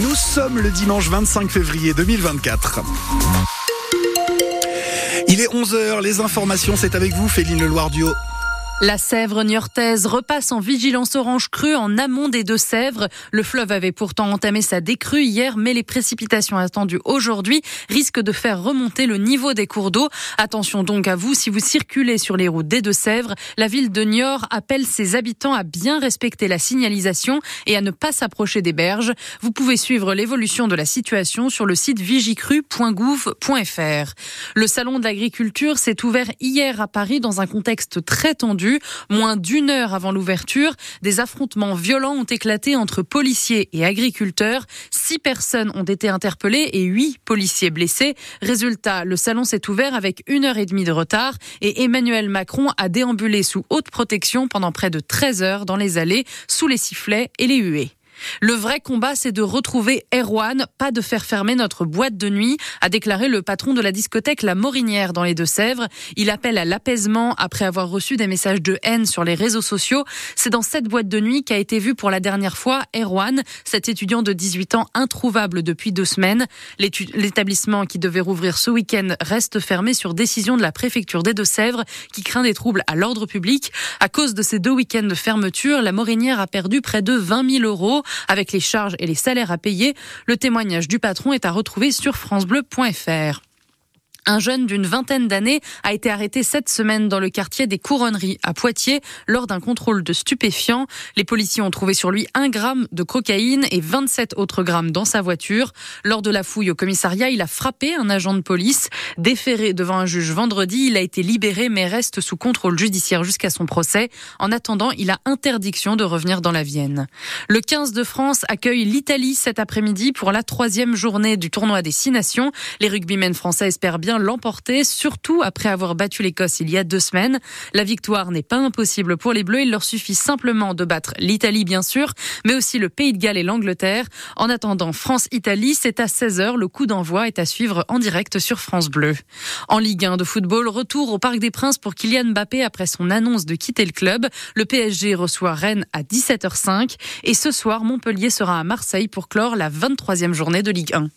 Nous sommes le dimanche 25 février 2024. Il est 11h, les informations, c'est avec vous, Féline Leloir-Duo. La Sèvre niortaise repasse en vigilance orange crue en amont des Deux-Sèvres. Le fleuve avait pourtant entamé sa décrue hier, mais les précipitations attendues aujourd'hui risquent de faire remonter le niveau des cours d'eau. Attention donc à vous si vous circulez sur les routes des Deux-Sèvres. La ville de Niort appelle ses habitants à bien respecter la signalisation et à ne pas s'approcher des berges. Vous pouvez suivre l'évolution de la situation sur le site vigicru.gouv.fr. Le salon de l'agriculture s'est ouvert hier à Paris dans un contexte très tendu. Moins d'une heure avant l'ouverture, des affrontements violents ont éclaté entre policiers et agriculteurs. Six personnes ont été interpellées et huit policiers blessés. Résultat, le salon s'est ouvert avec une heure et demie de retard et Emmanuel Macron a déambulé sous haute protection pendant près de 13 heures dans les allées, sous les sifflets et les huées. Le vrai combat, c'est de retrouver Erwan, pas de faire fermer notre boîte de nuit, a déclaré le patron de la discothèque La Morinière dans les Deux-Sèvres. Il appelle à l'apaisement après avoir reçu des messages de haine sur les réseaux sociaux. C'est dans cette boîte de nuit qu'a été vu pour la dernière fois Erwan, cet étudiant de 18 ans introuvable depuis deux semaines. L'établissement qui devait rouvrir ce week-end reste fermé sur décision de la préfecture des Deux-Sèvres qui craint des troubles à l'ordre public. À cause de ces deux week-ends de fermeture, La Morinière a perdu près de 20 000 euros avec les charges et les salaires à payer. Le témoignage du patron est à retrouver sur francebleu.fr. Un jeune d'une vingtaine d'années a été arrêté cette semaine dans le quartier des Couronneries à Poitiers lors d'un contrôle de stupéfiants. Les policiers ont trouvé sur lui un gramme de cocaïne et 27 autres grammes dans sa voiture. Lors de la fouille au commissariat, il a frappé un agent de police. Déféré devant un juge vendredi, il a été libéré mais reste sous contrôle judiciaire jusqu'à son procès. En attendant, il a interdiction de revenir dans la Vienne. Le 15 de France accueille l'Italie cet après-midi pour la troisième journée du tournoi des Six Nations. Les rugbymen français espèrent bien l'emporter, surtout après avoir battu l'Écosse il y a deux semaines. La victoire n'est pas impossible pour les Bleus. Il leur suffit simplement de battre l'Italie, bien sûr, mais aussi le Pays de Galles et l'Angleterre. En attendant, France-Italie, c'est à 16h. Le coup d'envoi est à suivre en direct sur France Bleu. En Ligue 1 de football, retour au Parc des Princes pour Kylian Mbappé après son annonce de quitter le club. Le PSG reçoit Rennes à 17h05 et ce soir, Montpellier sera à Marseille pour clore la 23e journée de Ligue 1.